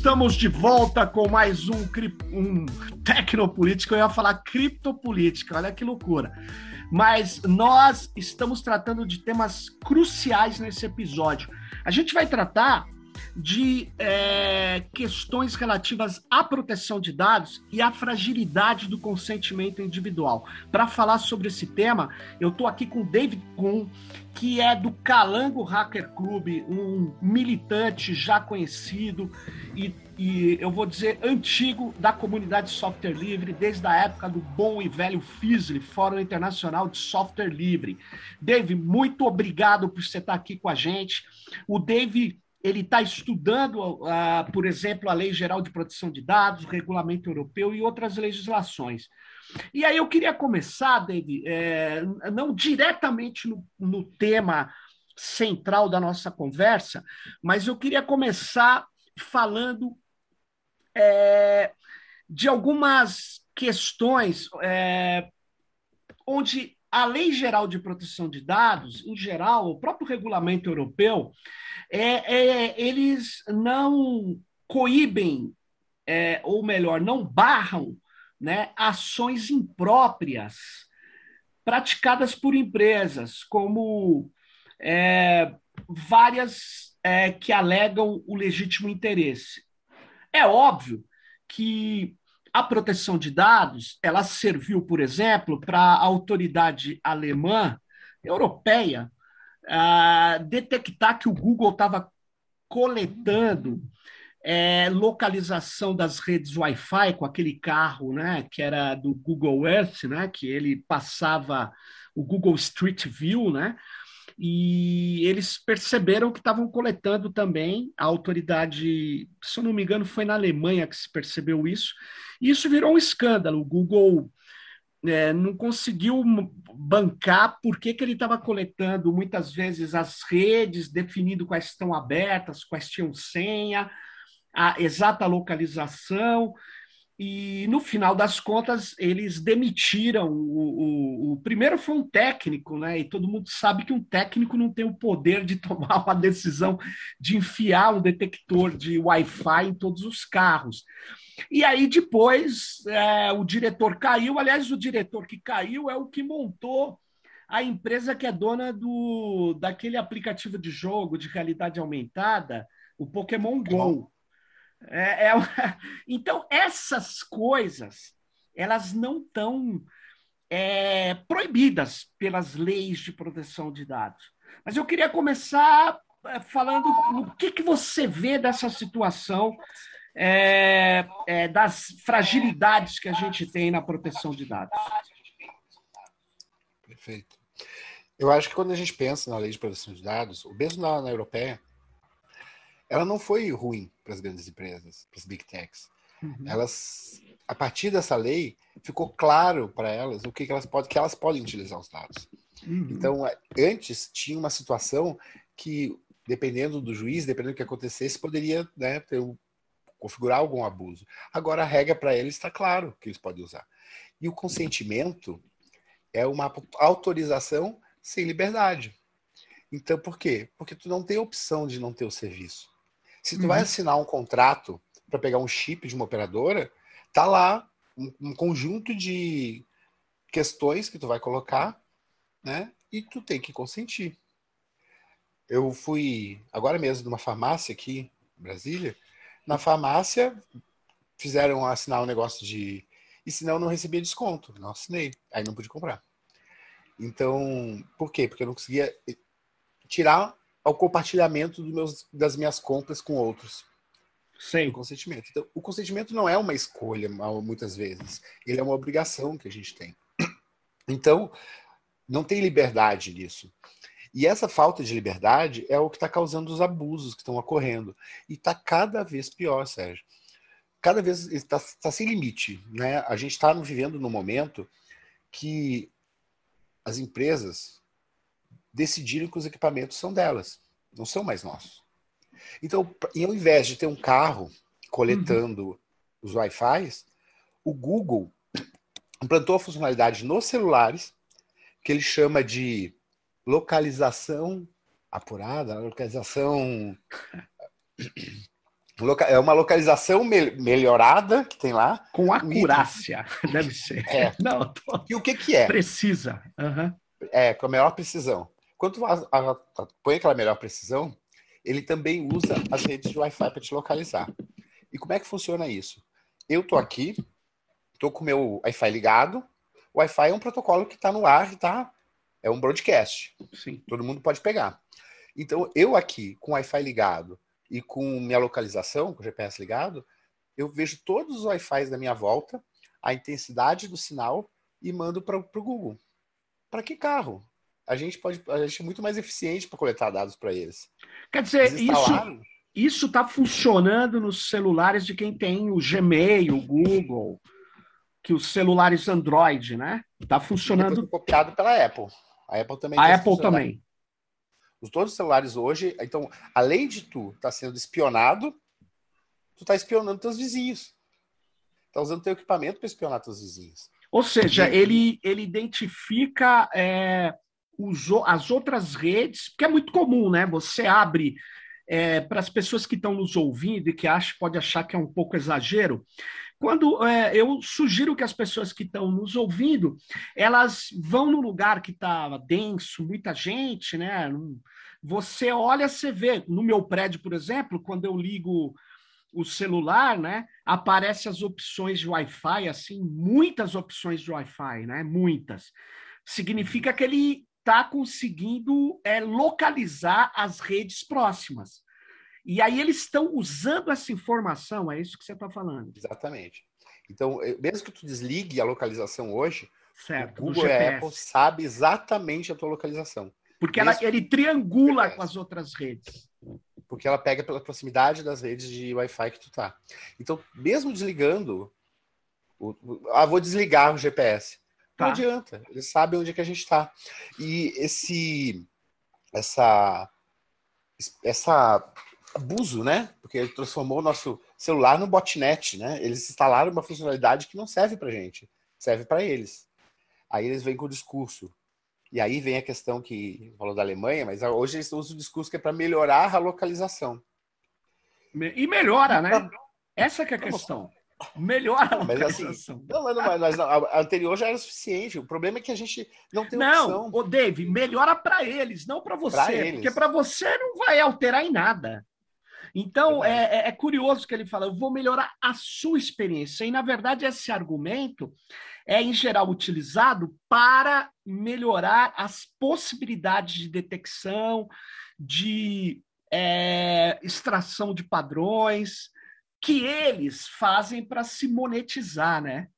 Estamos de volta com mais um, um Tecnopolítica. Eu ia falar criptopolítica, olha que loucura. Mas nós estamos tratando de temas cruciais nesse episódio. A gente vai tratar de é, questões relativas à proteção de dados e à fragilidade do consentimento individual. Para falar sobre esse tema, eu estou aqui com o David Kuhn, que é do Calango Hacker Club, um militante já conhecido e, e eu vou dizer antigo da comunidade de software livre, desde a época do bom e velho FISLI, Fórum Internacional de Software Livre. Dave, muito obrigado por você estar aqui com a gente. O Dave ele está estudando, uh, por exemplo, a Lei Geral de Proteção de Dados, o Regulamento Europeu e outras legislações. E aí eu queria começar, David, é, não diretamente no, no tema central da nossa conversa, mas eu queria começar falando é, de algumas questões é, onde a Lei Geral de Proteção de Dados, em geral, o próprio regulamento europeu, é, é, eles não coíbem, é, ou melhor, não barram né, ações impróprias praticadas por empresas, como é, várias é, que alegam o legítimo interesse. É óbvio que a proteção de dados ela serviu, por exemplo, para a autoridade alemã, europeia, uh, detectar que o Google estava coletando é, localização das redes Wi-Fi com aquele carro, né, que era do Google Earth, né, que ele passava o Google Street View, né, e eles perceberam que estavam coletando também. A autoridade, se eu não me engano, foi na Alemanha que se percebeu isso, isso virou um escândalo. O Google é, não conseguiu bancar por que, que ele estava coletando muitas vezes as redes, definindo quais estão abertas, quais tinham senha, a exata localização. E no final das contas, eles demitiram. O, o, o, primeiro foi um técnico, né? E todo mundo sabe que um técnico não tem o poder de tomar uma decisão de enfiar um detector de Wi-Fi em todos os carros. E aí depois é, o diretor caiu. Aliás, o diretor que caiu é o que montou a empresa que é dona do daquele aplicativo de jogo de realidade aumentada, o Pokémon Go. É, é, então essas coisas elas não estão é, proibidas pelas leis de proteção de dados. Mas eu queria começar é, falando o que, que você vê dessa situação é, é, das fragilidades que a gente tem na proteção de dados. Perfeito. Eu acho que quando a gente pensa na lei de proteção de dados, o mesmo na, na europeia, ela não foi ruim para as grandes empresas, para as big techs. Uhum. Elas, a partir dessa lei, ficou claro para elas o que, que, elas podem, que elas podem utilizar os dados. Uhum. Então, antes tinha uma situação que, dependendo do juiz, dependendo do que acontecesse, poderia né, ter um configurar algum abuso. Agora a regra para eles está claro que eles podem usar. E o consentimento é uma autorização sem liberdade. Então, por quê? Porque tu não tem opção de não ter o serviço. Se tu uhum. vai assinar um contrato para pegar um chip de uma operadora, tá lá um, um, conjunto de questões que tu vai colocar, né? E tu tem que consentir. Eu fui agora mesmo numa farmácia aqui em Brasília na farmácia, fizeram assinar um negócio de. E senão eu não recebia desconto. Não assinei. Aí não pude comprar. Então, por quê? Porque eu não conseguia tirar o compartilhamento meus, das minhas compras com outros. Sem O consentimento. Então, o consentimento não é uma escolha, muitas vezes. Ele é uma obrigação que a gente tem. Então, não tem liberdade nisso. E essa falta de liberdade é o que está causando os abusos que estão ocorrendo. E está cada vez pior, Sérgio. Cada vez está tá sem limite. Né? A gente está vivendo num momento que as empresas decidiram que os equipamentos são delas, não são mais nossos. Então, ao invés de ter um carro coletando uhum. os Wi-Fi, o Google implantou a funcionalidade nos celulares que ele chama de localização apurada, localização É uma localização me melhorada que tem lá. Com acurácia, deve ser. É. Não, tô... E o que, que é? Precisa. Uhum. É, com a melhor precisão. Quando a, a, a, põe aquela melhor precisão, ele também usa as redes de Wi-Fi para te localizar. E como é que funciona isso? Eu tô aqui, tô com o meu Wi-Fi ligado. O Wi-Fi é um protocolo que está no ar, tá? É um broadcast. Sim. Todo mundo pode pegar. Então, eu aqui, com o Wi-Fi ligado e com minha localização, com o GPS ligado, eu vejo todos os Wi-Fi da minha volta, a intensidade do sinal e mando para o Google. Para que carro? A gente pode, a gente é muito mais eficiente para coletar dados para eles. Quer dizer, isso isso está funcionando nos celulares de quem tem o Gmail, o Google, que os celulares Android, né? Está funcionando. Copiado pela Apple. A Apple também. A Apple também. Os todos os celulares hoje, então, além de tu estar tá sendo espionado, tu está espionando teus vizinhos. Está usando teu equipamento para espionar teus vizinhos. Ou seja, ele, ele identifica é, os, as outras redes, porque é muito comum, né? Você abre é, para as pessoas que estão nos ouvindo e que acham, pode achar que é um pouco exagero, quando é, eu sugiro que as pessoas que estão nos ouvindo, elas vão no lugar que está denso, muita gente, né? Você olha, você vê. No meu prédio, por exemplo, quando eu ligo o celular, né? Aparece as opções de Wi-Fi, assim, muitas opções de Wi-Fi, né? Muitas. Significa que ele está conseguindo é, localizar as redes próximas. E aí eles estão usando essa informação, é isso que você está falando. Exatamente. Então, mesmo que tu desligue a localização hoje, certo, o Google e a Apple sabe exatamente a tua localização. Porque ela, ele triangula com as outras redes. Porque ela pega pela proximidade das redes de Wi-Fi que tu tá. Então, mesmo desligando, o, o, ah, vou desligar o GPS. Tá. Não adianta, eles sabem onde é que a gente está. E esse, essa, essa abuso, né? Porque ele transformou o nosso celular no botnet, né? Eles instalaram uma funcionalidade que não serve para gente, serve para eles. Aí eles vêm com o discurso. E aí vem a questão que falou da Alemanha, mas hoje eles usam o discurso que é para melhorar a localização. E melhora, né? Essa que é a questão. Melhora a mas, assim, não, mas, não, mas a anterior já era suficiente. O problema é que a gente não tem não, opção. Não, Dave, melhora para eles, não para você. Pra porque para você não vai alterar em nada. Então, é, é, é, curioso que ele fala, eu vou melhorar a sua experiência. E, na verdade, esse argumento é, em geral, utilizado para melhorar as possibilidades de detecção, de é, extração de padrões, que eles fazem para se monetizar, né?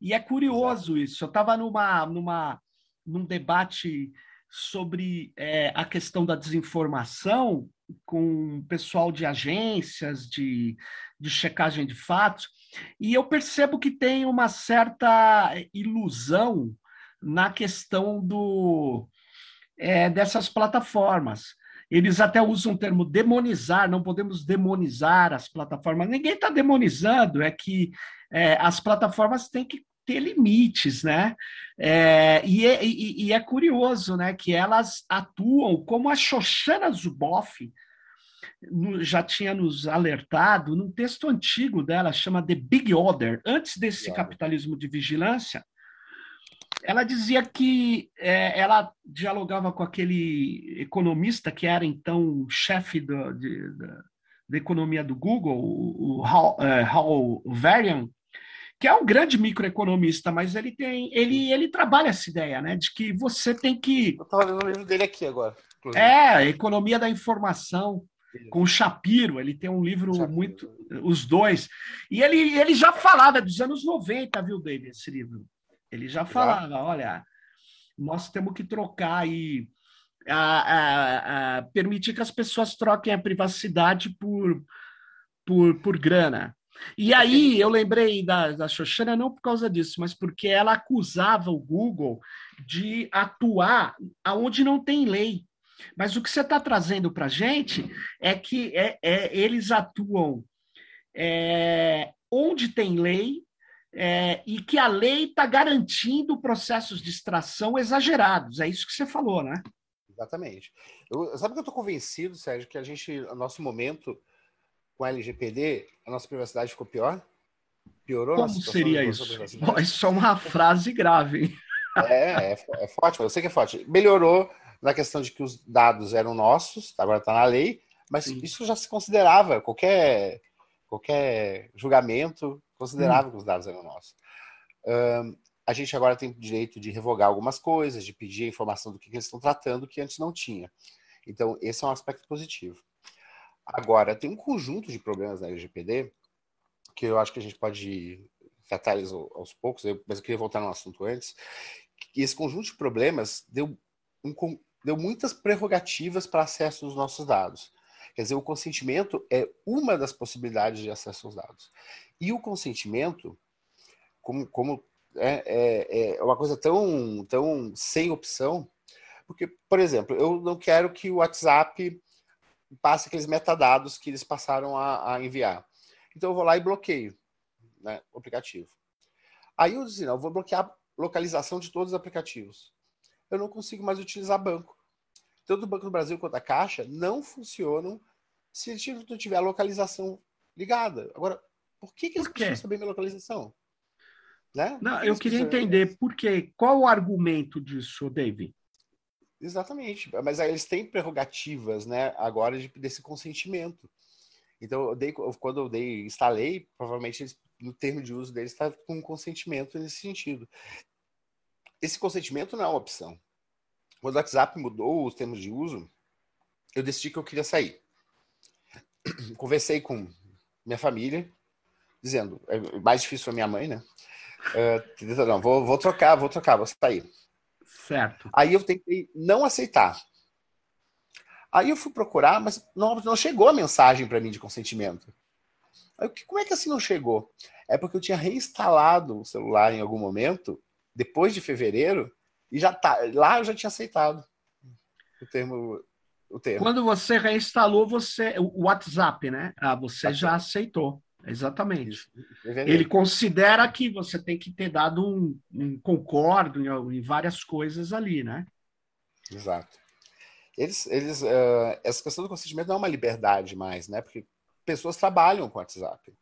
E é curioso isso. Eu estava numa, numa, num debate sobre é, a questão da desinformação com o pessoal de agências de, de checagem de fatos, e eu percebo que tem uma certa ilusão na questão do é, dessas plataformas. Eles até usam o termo demonizar, não podemos demonizar as plataformas. Ninguém está demonizando, é que é, as plataformas têm que ter limites, né? É, e, é, e, e, é curioso, né, que elas atuam como a Shoshana Zuboff já tinha nos alertado num texto antigo dela, chama The Big Order, antes desse capitalismo de vigilância, ela dizia que é, ela dialogava com aquele economista que era então chefe do, de, da, da, economia do Google, o, o Hal, é, Hal Varian, que é um grande microeconomista, mas ele tem, ele, ele trabalha essa ideia, né, de que você tem que. Eu estava lendo o livro dele aqui agora. Inclusive. É, economia da informação com o Shapiro, ele tem um livro Shapiro. muito. Os dois. E ele, ele já falava dos anos 90, viu, David, esse livro. Ele já falava: já. olha, nós temos que trocar aí. A, a, a, permitir que as pessoas troquem a privacidade por, por, por grana. E aí eu lembrei da, da Xoxana não por causa disso, mas porque ela acusava o Google de atuar aonde não tem lei. Mas o que você está trazendo para a gente é que é, é eles atuam é, onde tem lei é, e que a lei está garantindo processos de extração exagerados. É isso que você falou, né? Exatamente. Eu, sabe que eu estou convencido, Sérgio, que a gente, no nosso momento, com a LGPD, a nossa privacidade ficou pior? Piorou Como seria isso? isso é uma frase grave, hein? É, é, é forte, eu sei que é forte. Melhorou na questão de que os dados eram nossos, agora está na lei, mas Sim. isso já se considerava, qualquer, qualquer julgamento considerava hum. que os dados eram nossos. Um, a gente agora tem o direito de revogar algumas coisas, de pedir a informação do que, que eles estão tratando, que antes não tinha. Então, esse é um aspecto positivo. Agora, tem um conjunto de problemas na LGPD que eu acho que a gente pode tratar eles aos poucos, mas eu queria voltar no assunto antes. E esse conjunto de problemas deu, um, deu muitas prerrogativas para acesso aos nossos dados. Quer dizer, o consentimento é uma das possibilidades de acesso aos dados. E o consentimento, como, como é, é, é uma coisa tão, tão sem opção, porque, por exemplo, eu não quero que o WhatsApp passe aqueles metadados que eles passaram a, a enviar. Então eu vou lá e bloqueio né, o aplicativo. Aí eu disse, não, eu vou bloquear localização de todos os aplicativos. Eu não consigo mais utilizar banco. Tanto o Banco do Brasil quanto a Caixa não funcionam se não tiver a localização ligada. Agora, por que, que eles precisam saber minha localização? Né? Não, eu queria entender por quê. Qual o argumento disso, David? Exatamente. Mas aí eles têm prerrogativas, né, agora de, desse consentimento. Então, eu dei, quando eu dei, instalei, provavelmente eles, no termo de uso deles está com consentimento nesse sentido. Esse consentimento não é uma opção. Quando o WhatsApp mudou os termos de uso, eu decidi que eu queria sair. Conversei com minha família, dizendo, é mais difícil para minha mãe, né? Uh, não, vou, vou trocar, vou trocar, vou sair. Certo. Aí eu tentei não aceitar. Aí eu fui procurar, mas não, não chegou a mensagem para mim de consentimento. Aí, como é que assim não chegou? É porque eu tinha reinstalado o celular em algum momento, depois de fevereiro, e já tá, lá eu já tinha aceitado o termo. O termo. Quando você reinstalou você, o WhatsApp, né? Ah, você já aceitou. Exatamente. Ele considera que você tem que ter dado um, um concordo em, em, várias coisas ali, né? Exato. Eles, eles, uh, essa questão do consentimento não é uma liberdade mais, né? Porque pessoas trabalham com WhatsApp.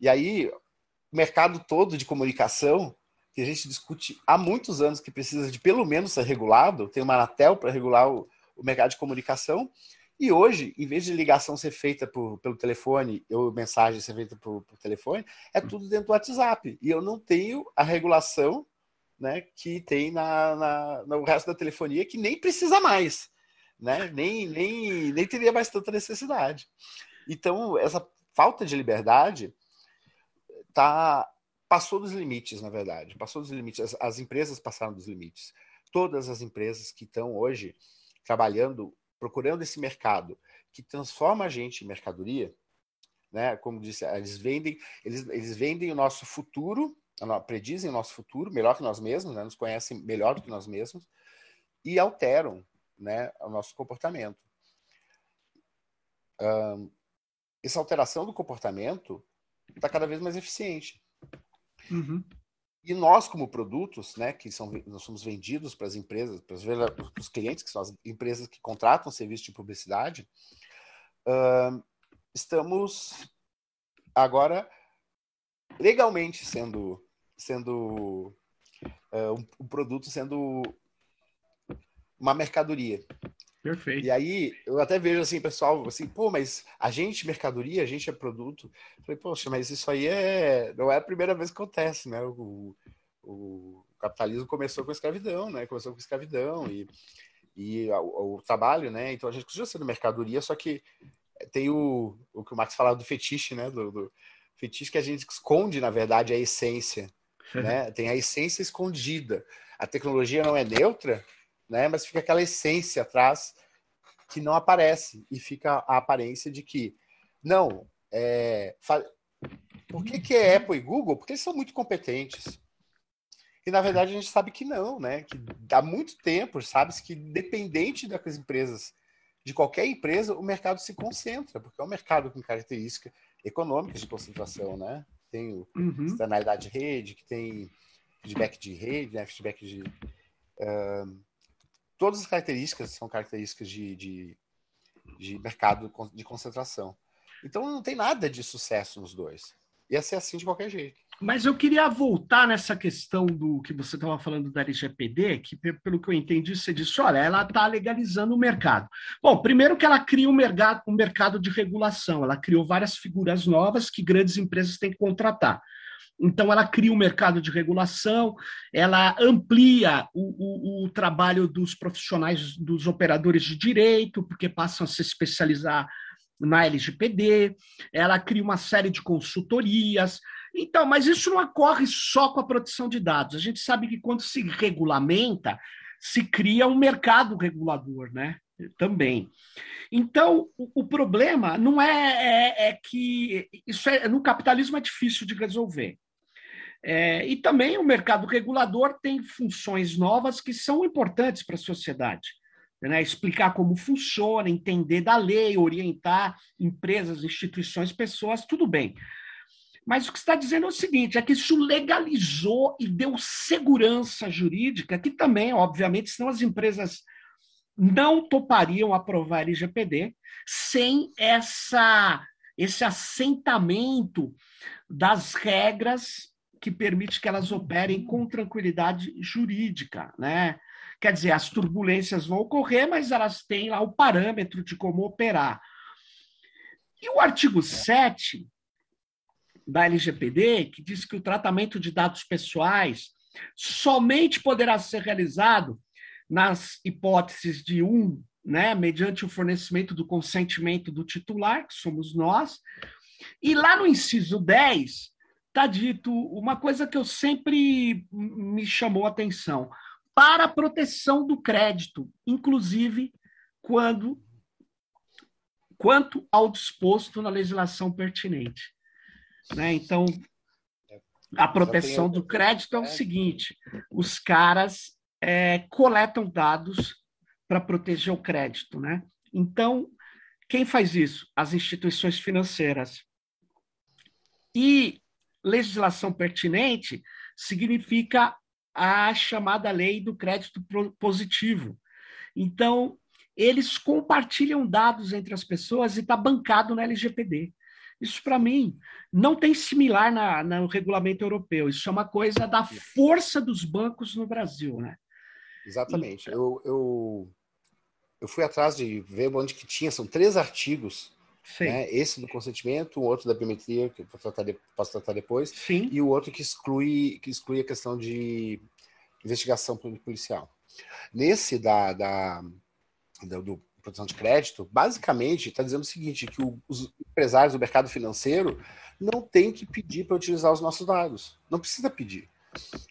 E aí, o mercado todo de comunicação, que a gente discute há muitos anos que precisa de pelo menos ser regulado, tem uma Anatel para regular o, o mercado de comunicação, e hoje, em vez de ligação ser feita por, pelo telefone ou mensagem ser feita por, por, telefone, é tudo dentro do WhatsApp. E eu não tenho a regulação né, que tem na, na, no resto da telefonia, que nem precisa mais. Né? Nem, nem, nem teria mais tanta necessidade. Então, essa falta de liberdade tá, passou dos limites, na verdade. Passou dos limites. As, as empresas passaram dos limites. Todas as empresas que estão hoje trabalhando procurando esse mercado que transforma a gente em mercadoria, né? Como disse, eles vendem, eles, eles vendem o nosso futuro, predizem o nosso futuro melhor que nós mesmos, né? nos conhecem melhor do que nós mesmos e alteram, né, o nosso comportamento. Um, essa alteração do comportamento está cada vez mais eficiente. Uhum. E nós, como produtos, né, que são, nós somos vendidos para as empresas, para os clientes, que são as empresas que contratam serviço de publicidade, uh, estamos agora legalmente sendo, sendo uh, um, um produto sendo uma mercadoria. Perfeito. E aí, eu até vejo assim, pessoal, assim, pô, mas a gente mercadoria, a gente é produto. Eu falei, poxa, mas isso aí é. Não é a primeira vez que acontece, né? O, o capitalismo começou com a escravidão, né? Começou com a escravidão e, e o, o trabalho, né? Então a gente continua sendo mercadoria, só que tem o, o que o Max falava do fetiche, né? Do, do fetiche que a gente esconde, na verdade, a essência. né? Tem a essência escondida. A tecnologia não é neutra, né? Mas fica aquela essência atrás que não aparece e fica a aparência de que não é, fa... por que, que é Apple e Google? Porque eles são muito competentes. E na verdade a gente sabe que não, né? Que há muito tempo sabe-se que dependente das empresas, de qualquer empresa, o mercado se concentra, porque é um mercado com características econômicas de concentração, né? Tem o uhum. externalidade de rede, que tem feedback de rede, né? feedback de uh, todas as características são características de, de, de mercado de concentração. Então não tem nada de sucesso nos dois. Ia ser assim de qualquer jeito. Mas eu queria voltar nessa questão do que você estava falando da LGPD, que pelo que eu entendi, você disse, olha, ela está legalizando o mercado. Bom, primeiro que ela cria um mercado, um mercado de regulação, ela criou várias figuras novas que grandes empresas têm que contratar. Então, ela cria um mercado de regulação, ela amplia o, o, o trabalho dos profissionais, dos operadores de direito, porque passam a se especializar na LGPD, ela cria uma série de consultorias. Então, mas isso não ocorre só com a proteção de dados. A gente sabe que quando se regulamenta, se cria um mercado regulador, né? Também. Então, o, o problema não é, é, é, que isso é, no capitalismo é difícil de resolver. É, e também o mercado regulador tem funções novas que são importantes para a sociedade. Né? Explicar como funciona, entender da lei, orientar empresas, instituições, pessoas, tudo bem. Mas o que está dizendo é o seguinte: é que isso legalizou e deu segurança jurídica, que também, obviamente, senão as empresas não topariam aprovar LGPD sem essa, esse assentamento das regras que permite que elas operem com tranquilidade jurídica, né? Quer dizer, as turbulências vão ocorrer, mas elas têm lá o parâmetro de como operar. E o artigo 7 da LGPD, que diz que o tratamento de dados pessoais somente poderá ser realizado nas hipóteses de um, né, mediante o fornecimento do consentimento do titular, que somos nós, e lá no inciso 10 está dito uma coisa que eu sempre me chamou a atenção para a proteção do crédito, inclusive quando quanto ao disposto na legislação pertinente. Né? Então, a proteção do crédito é o seguinte: os caras é, coletam dados para proteger o crédito. Né? Então, quem faz isso? As instituições financeiras. E legislação pertinente significa a chamada lei do crédito positivo. Então, eles compartilham dados entre as pessoas e está bancado na LGPD. Isso, para mim, não tem similar na, no regulamento europeu. Isso é uma coisa da força dos bancos no Brasil, né? Exatamente. Eu, eu, eu fui atrás de ver onde que tinha, são três artigos. Né? Esse do consentimento, o outro da biometria, que eu posso tratar, de, posso tratar depois, Sim. e o outro que exclui, que exclui a questão de investigação policial. Nesse da, da, da do proteção de crédito, basicamente está dizendo o seguinte, que o, os empresários do mercado financeiro não têm que pedir para utilizar os nossos dados. Não precisa pedir.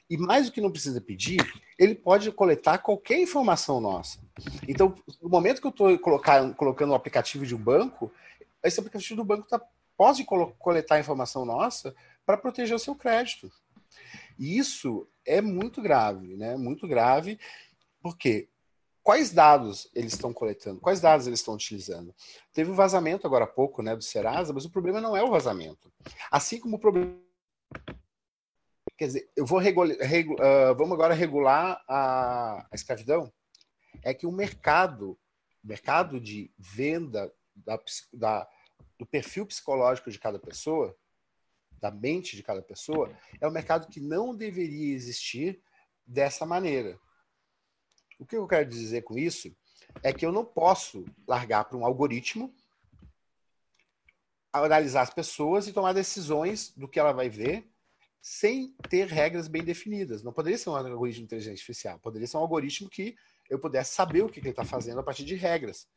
E mais do que não precisa pedir, ele pode coletar qualquer informação nossa. Então, no momento que eu estou colocando o aplicativo de um banco, esse aplicativo do banco tá, pode coletar informação nossa para proteger o seu crédito. E isso é muito grave, né? Muito grave, porque quais dados eles estão coletando, quais dados eles estão utilizando. Teve um vazamento agora há pouco, né, do Serasa, mas o problema não é o vazamento. Assim como o problema. Quer dizer, eu vou regu, uh, vamos agora regular a, a, escravidão. É que o mercado, mercado de venda da, da, do perfil psicológico de cada pessoa, da mente de cada pessoa, é um mercado que não deveria existir dessa maneira. O que eu quero dizer com isso é que eu não posso largar para um algoritmo analisar as pessoas e tomar decisões do que ela vai ver sem ter regras bem definidas. Não poderia ser um algoritmo de inteligência artificial, poderia ser um algoritmo que eu pudesse saber o que ele está fazendo a partir de regras,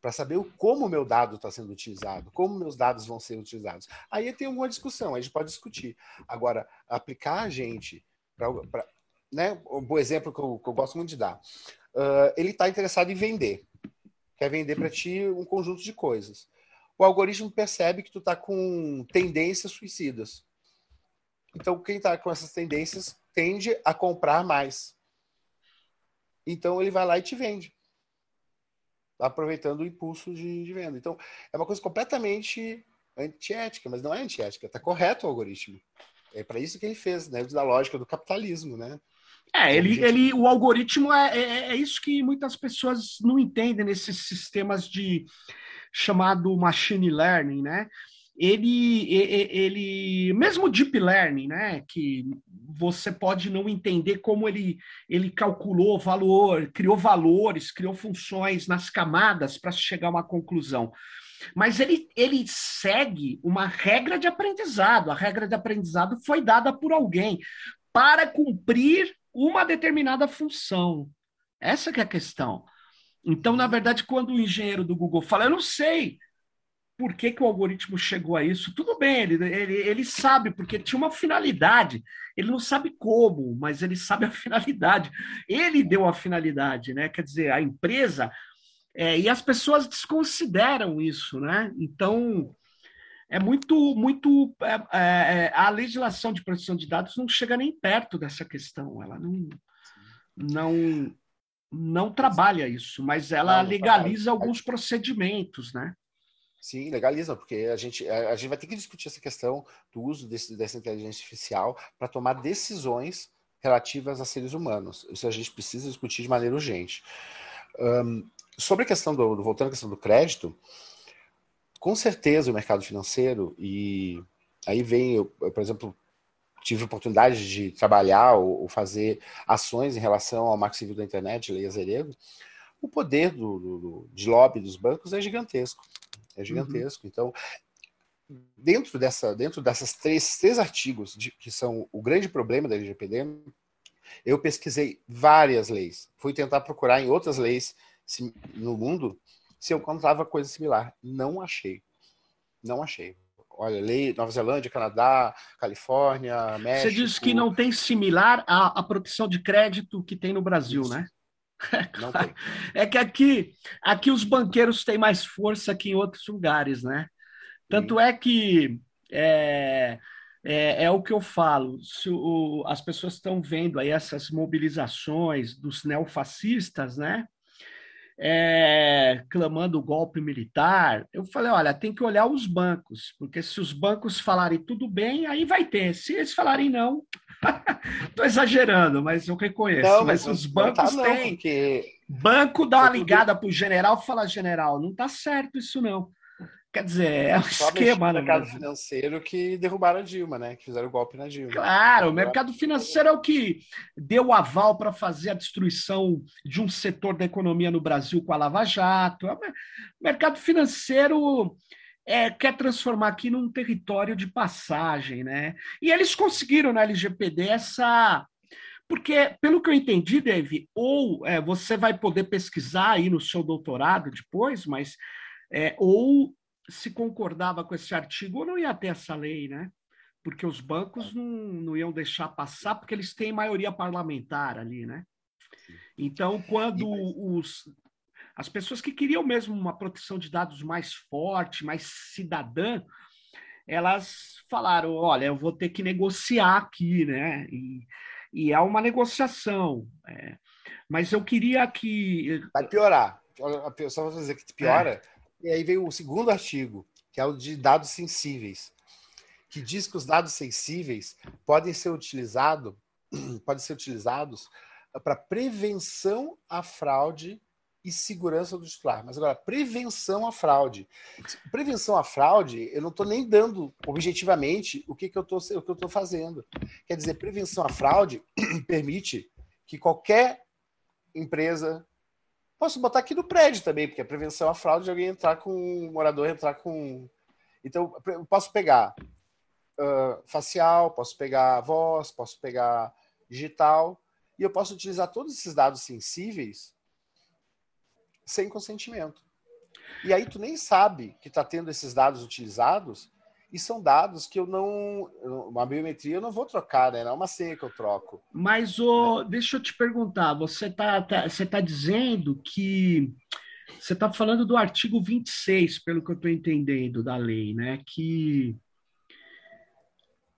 para saber como o meu dado está sendo utilizado, como meus dados vão ser utilizados. Aí tem uma discussão, a gente pode discutir. Agora, aplicar a gente para né, um exemplo que eu, que eu gosto muito de dar. Uh, ele está interessado em vender. Quer vender para ti um conjunto de coisas. O algoritmo percebe que tu está com tendências suicidas. Então, quem está com essas tendências tende a comprar mais. Então, ele vai lá e te vende. Aproveitando o impulso de, de venda. Então, é uma coisa completamente antiética, mas não é antiética. Está correto o algoritmo. É para isso que ele fez, né? Da lógica do capitalismo, né? É, ele, ele, o algoritmo é, é, é, isso que muitas pessoas não entendem nesses sistemas de chamado machine learning, né? Ele, ele, mesmo deep learning, né, que você pode não entender como ele, ele calculou valor, criou valores, criou funções nas camadas para chegar a uma conclusão. Mas ele, ele segue uma regra de aprendizado. A regra de aprendizado foi dada por alguém para cumprir uma determinada função. Essa é a questão. Então, na verdade, quando o engenheiro do Google fala, eu não sei, por que, que o algoritmo chegou a isso. Tudo bem, ele, ele, ele sabe, porque tinha uma finalidade. Ele não sabe como, mas ele sabe a finalidade. Ele deu a finalidade, né? Quer dizer, a empresa. É, e as pessoas desconsideram isso, né? Então, é muito, muito. É, é, é a legislação de proteção de dados não chega nem perto dessa questão. Ela não. Não, não trabalha isso, mas ela legaliza alguns procedimentos, né? Sim, legaliza, porque a gente, a, gente vai ter que discutir essa questão do uso desse, dessa inteligência artificial para tomar decisões relativas a seres humanos. Isso a gente precisa discutir de maneira urgente. Um, sobre a questão do, do, voltando à questão do crédito, com certeza o mercado financeiro, e aí vem, eu, eu por exemplo, tive oportunidade de trabalhar ou, ou, fazer ações em relação ao Marco Civil da Internet, Lei Azeredo, o poder do, do, de lobby dos bancos é gigantesco. É gigantesco. Uhum. Então, dentro, dessa, dentro dessas três, três artigos de, que são o grande problema da LGPD, eu pesquisei várias leis. Fui tentar procurar em outras leis se, no mundo se eu encontrava coisa similar. Não achei. Não achei. Olha, lei Nova Zelândia, Canadá, Califórnia, México. Você diz que não tem similar à, à proteção de crédito que tem no Brasil, Isso. né? Não. É que aqui, aqui os banqueiros têm mais força que em outros lugares, né? Tanto Sim. é que é, é, é, o que eu falo. Se o, as pessoas estão vendo aí essas mobilizações dos neofascistas, né? É, clamando o golpe militar. Eu falei, olha, tem que olhar os bancos, porque se os bancos falarem tudo bem, aí vai ter. Se eles falarem não, Estou exagerando, mas eu reconheço. Não, mas, mas os bancos tá, têm. Porque... Banco dá uma ligada para o general e fala: general, não está certo isso não. Quer dizer, é um Só esquema, né? mercado financeiro que derrubaram a Dilma, né? Que fizeram o golpe na Dilma. Claro, o mercado financeiro é o que deu o aval para fazer a destruição de um setor da economia no Brasil com a Lava Jato. O mercado financeiro é, quer transformar aqui num território de passagem, né? E eles conseguiram na LGPD essa. Porque, pelo que eu entendi, Dave, ou é, você vai poder pesquisar aí no seu doutorado depois, mas é, ou se concordava com esse artigo ou não ia ter essa lei, né? Porque os bancos não, não iam deixar passar, porque eles têm maioria parlamentar ali, né? Então, quando os as pessoas que queriam mesmo uma proteção de dados mais forte, mais cidadã, elas falaram: olha, eu vou ter que negociar aqui, né? E, e é uma negociação. É. Mas eu queria que. Vai piorar. Só vou dizer que piora. É. E aí veio o segundo artigo, que é o de dados sensíveis, que diz que os dados sensíveis podem ser utilizados podem ser utilizados para prevenção à fraude e segurança do titular. Mas agora, prevenção à fraude. Prevenção à fraude, eu não estou nem dando objetivamente o que, que eu estou fazendo. Quer dizer, prevenção à fraude permite que qualquer empresa. Posso botar aqui no prédio também, porque a prevenção à fraude de alguém entrar com. um morador entrar com. Então, eu posso pegar uh, facial, posso pegar voz, posso pegar digital, e eu posso utilizar todos esses dados sensíveis sem consentimento. E aí tu nem sabe que está tendo esses dados utilizados e são dados que eu não. Uma biometria eu não vou trocar, né? Não é uma senha que eu troco. Mas o, deixa eu te perguntar, você está tá, você tá dizendo que. Você está falando do artigo 26, pelo que eu estou entendendo da lei, né? Que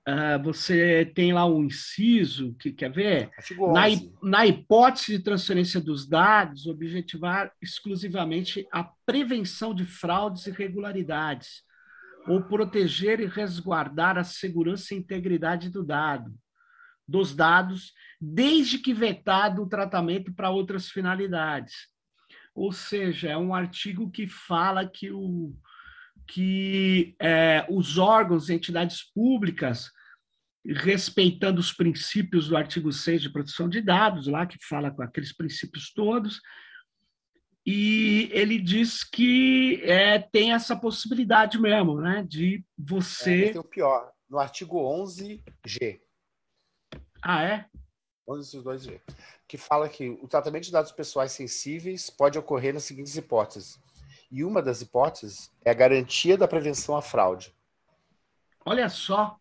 Uh, você tem lá um inciso que quer ver? Na, na, hipótese de transferência dos dados objetivar exclusivamente a prevenção de fraudes e irregularidades ou proteger e resguardar a segurança e integridade do dado dos dados desde que vetado o tratamento para outras finalidades. Ou seja é um artigo que fala que o que é, os órgãos e entidades públicas, respeitando os princípios do artigo 6 de proteção de dados, lá que fala com aqueles princípios todos, e ele diz que é, tem essa possibilidade mesmo, né, de você... É, tem o pior, no artigo 11G. Ah, é? 11.2G, que fala que o tratamento de dados pessoais sensíveis pode ocorrer nas seguintes hipóteses. E uma das hipóteses é a garantia da prevenção à fraude. Olha só.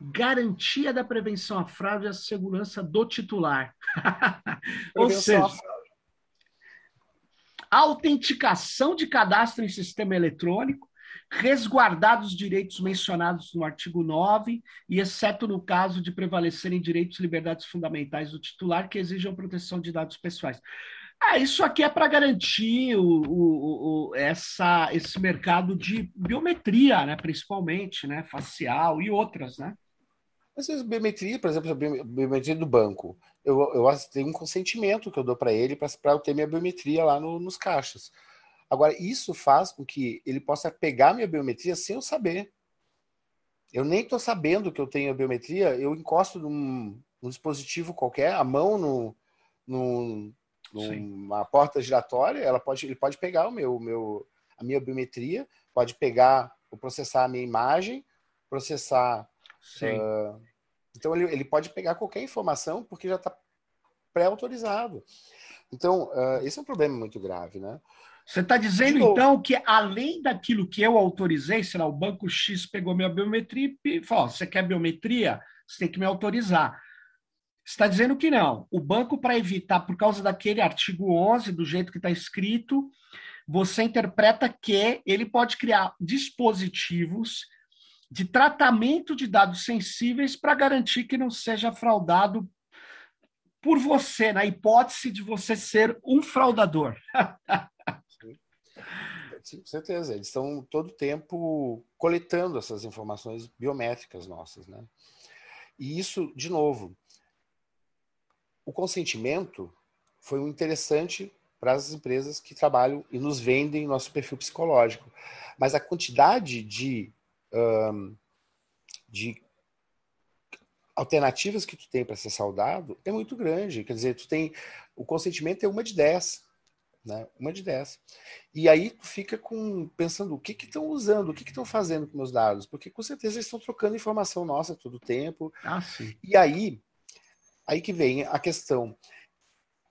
Garantia da prevenção à fraude e à segurança do titular. Ou seja, autenticação de cadastro em sistema eletrônico, resguardados os direitos mencionados no artigo 9, e exceto no caso de prevalecerem direitos e liberdades fundamentais do titular que exijam proteção de dados pessoais. Ah, isso aqui é para garantir o, o, o, essa, esse mercado de biometria, né, principalmente, né, facial e outras, né? Vezes, biometria, por exemplo, a biometria do banco, eu, eu tenho um consentimento que eu dou para ele para eu ter minha biometria lá no, nos caixas. Agora, isso faz com que ele possa pegar minha biometria sem eu saber. Eu nem estou sabendo que eu tenho a biometria, eu encosto num, num dispositivo qualquer, a mão no, no, numa porta giratória, ela pode, ele pode pegar o meu, meu, a minha biometria, pode pegar, ou processar a minha imagem, processar. Uh, então ele, ele pode pegar qualquer informação porque já está pré-autorizado. Então, uh, esse é um problema muito grave, né? Você está dizendo, então, que além daquilo que eu autorizei, sei lá, o banco X pegou minha biometria e falou: você quer biometria? Você tem que me autorizar está dizendo que não. O banco, para evitar, por causa daquele artigo 11, do jeito que está escrito, você interpreta que ele pode criar dispositivos de tratamento de dados sensíveis para garantir que não seja fraudado por você, na hipótese de você ser um fraudador. Com certeza. Eles estão todo tempo coletando essas informações biométricas nossas, né? E isso, de novo, o consentimento foi um interessante para as empresas que trabalham e nos vendem nosso perfil psicológico. Mas a quantidade de, um, de alternativas que tu tem para ser saudado é muito grande. Quer dizer, tu tem o consentimento é uma de dez, né? Uma de dez. E aí tu fica com pensando o que que estão usando, o que que estão fazendo com meus dados, porque com certeza eles estão trocando informação nossa todo o tempo. Ah, sim. E aí Aí que vem a questão.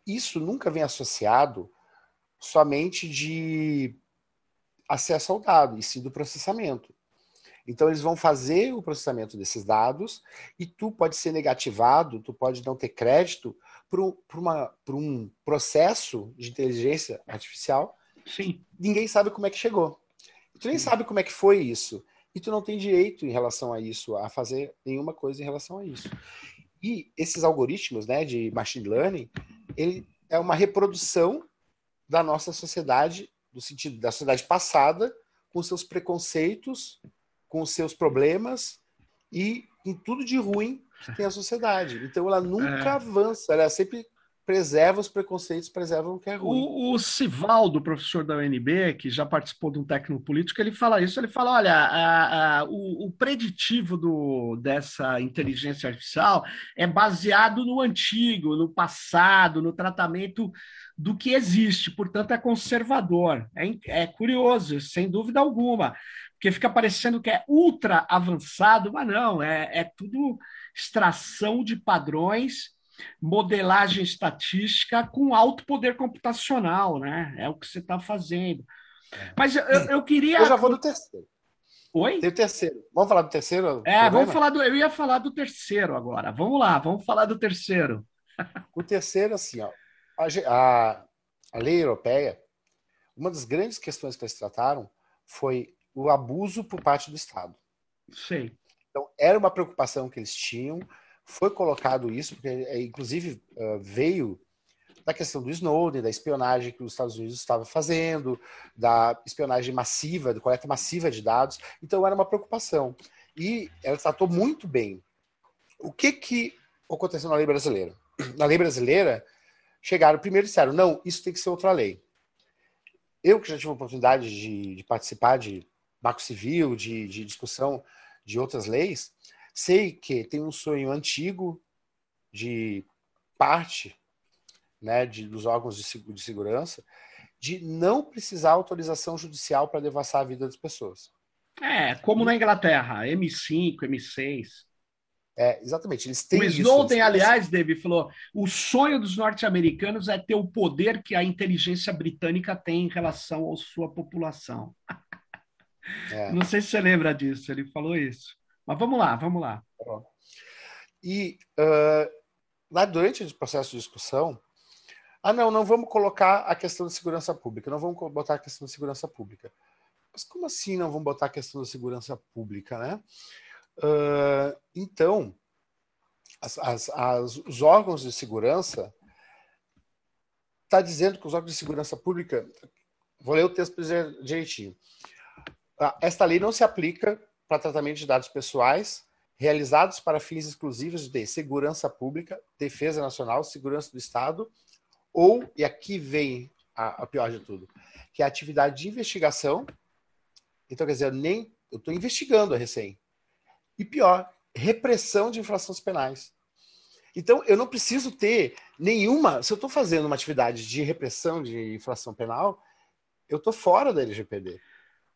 Isso nunca vem associado somente de acesso ao dado, e sim do processamento. Então eles vão fazer o processamento desses dados e tu pode ser negativado, tu pode não ter crédito por um processo de inteligência artificial. Sim. Ninguém sabe como é que chegou. Tu nem Sim. sabe como é que foi isso. E tu não tem direito em relação a isso, a fazer nenhuma coisa em relação a isso. E esses algoritmos né, de machine learning, ele é uma reprodução da nossa sociedade, no sentido da sociedade passada, com seus preconceitos, com seus problemas e em tudo de ruim que tem a sociedade. Então ela nunca é. avança, ela sempre preserva os preconceitos, preserva o que é ruim. O, o Sivaldo, professor da UNB, que já participou de um técnico político, ele fala isso, ele fala, olha, a, a, o, o, preditivo do, dessa inteligência artificial é baseado no antigo, no passado, no tratamento do que existe, portanto é conservador. É, é curioso, sem dúvida alguma, porque fica parecendo que é ultra avançado, mas não, é, é tudo extração de padrões modelagem estatística com alto poder computacional, né? É o que você está fazendo. É. Mas eu, eu, queria. Eu já vou do terceiro. Oi? Tem o terceiro. Vamos falar do terceiro? É, vamos falar do. Eu ia falar do terceiro agora. Vamos lá, vamos falar do terceiro. O terceiro, assim, ó, a, a, a lei europeia, uma das grandes questões que eles trataram foi o abuso por parte do Estado. Sim. Então, era uma preocupação que eles tinham foi colocado isso, porque é, inclusive veio da questão do Snowden, da espionagem que os Estados Unidos estavam fazendo, da espionagem massiva, da coleta massiva de dados. Então era uma preocupação. E ela tratou muito bem. O que, que aconteceu na lei brasileira? Na lei brasileira, chegaram primeiro e disseram: não, isso tem que ser outra lei. eu que já tive a oportunidade de, de participar de Banco Civil, de, de discussão de outras leis, sei que tem um sonho antigo de parte né, de, dos órgãos de, de segurança de não precisar autorização judicial para devassar a vida das pessoas. É, como na Inglaterra, M5, M6. É, exatamente. Eles têm o Snowden, isso, aliás, David, falou: o sonho dos norte-americanos é ter o poder que a inteligência britânica tem em relação à sua população. É. Não sei se você lembra disso, ele falou isso. Mas vamos lá, vamos lá. E uh, lá durante o processo de discussão, ah, não, não vamos colocar a questão de segurança pública, não vamos botar a questão de segurança pública. Mas como assim não vamos botar a questão da segurança pública, né? Uh, então, as, as, as, os órgãos de segurança está dizendo que os órgãos de segurança pública, vou ler o texto direitinho. Ah, esta lei não se aplica para tratamento de dados pessoais realizados para fins exclusivos de segurança pública, defesa nacional, segurança do Estado ou, e aqui vem a, a pior de tudo, que é a atividade de investigação. Então, quer dizer, nem eu estou investigando a recém. E pior, repressão de infrações penais. Então, eu não preciso ter nenhuma. Se eu estou fazendo uma atividade de repressão de infração penal, eu estou fora da LGPD.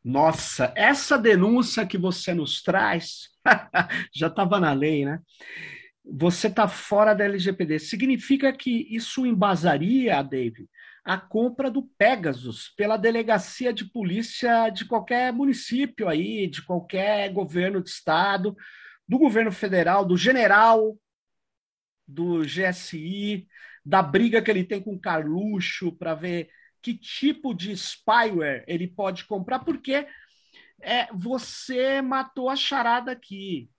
Nossa, essa denúncia que você nos traz já estava na lei, né? você está fora da LGPD. Significa que isso embasaria, David, a compra do Pegasus pela delegacia de polícia de qualquer município aí, de qualquer governo de estado, do governo federal, do general, do GSI, da briga que ele tem com o Carluxo para ver que tipo de spyware ele pode comprar, porque é, você matou a charada aqui.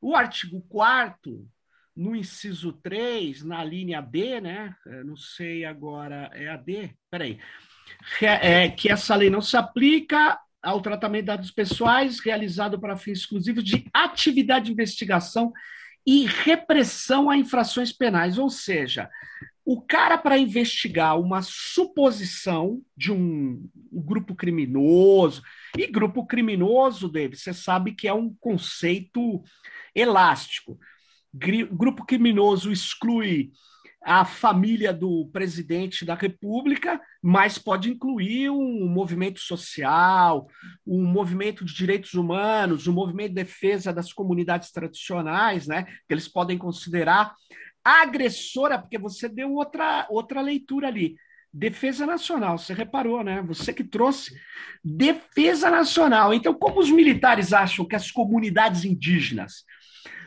O artigo 4 no inciso 3, na linha B, né? Eu não sei agora, é a D? Peraí. É, que essa lei não se aplica ao tratamento de dados pessoais realizado para fins exclusivos de atividade de investigação e repressão a infrações penais. Ou seja, o cara, para investigar uma suposição de um, grupo criminoso, e grupo criminoso, David, você sabe que é um conceito elástico. Grupo criminoso exclui a família do presidente da República, mas pode incluir um movimento social, um movimento de direitos humanos, um movimento de defesa das comunidades tradicionais, né? Que eles podem considerar agressora, porque você deu outra, outra leitura ali. Defesa nacional, você reparou, né? Você que trouxe defesa nacional. Então, como os militares acham que as comunidades indígenas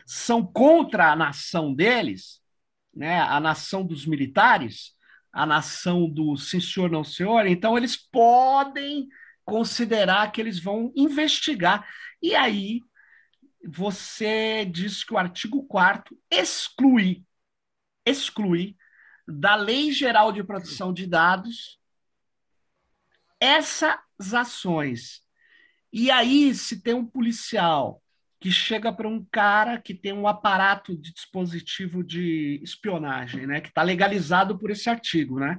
são contra a nação deles, né? A nação dos militares, a nação do sim senhor, não senhor, então eles podem considerar que eles vão investigar. E aí você diz que o artigo 4 exclui exclui da Lei Geral de Proteção de Dados essas ações. E aí, se tem um policial que chega para um cara que tem um aparato de dispositivo de espionagem, né, que está legalizado por esse artigo, né,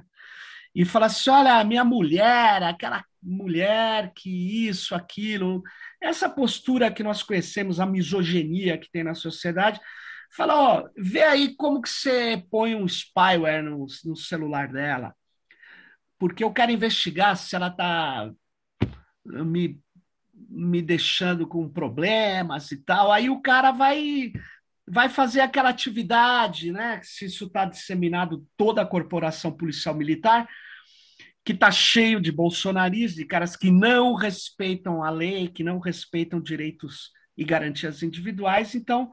e fala assim, olha, minha mulher, aquela mulher que isso, aquilo, essa postura que nós conhecemos, a misoginia que tem na sociedade, Fala, ó, vê aí como que você põe um spyware no, no celular dela. Porque eu quero investigar se ela está me, me deixando com problemas e tal. Aí o cara vai vai fazer aquela atividade, né? Se isso está disseminado toda a corporação policial militar, que está cheio de bolsonaristas, de caras que não respeitam a lei, que não respeitam direitos e garantias individuais. Então,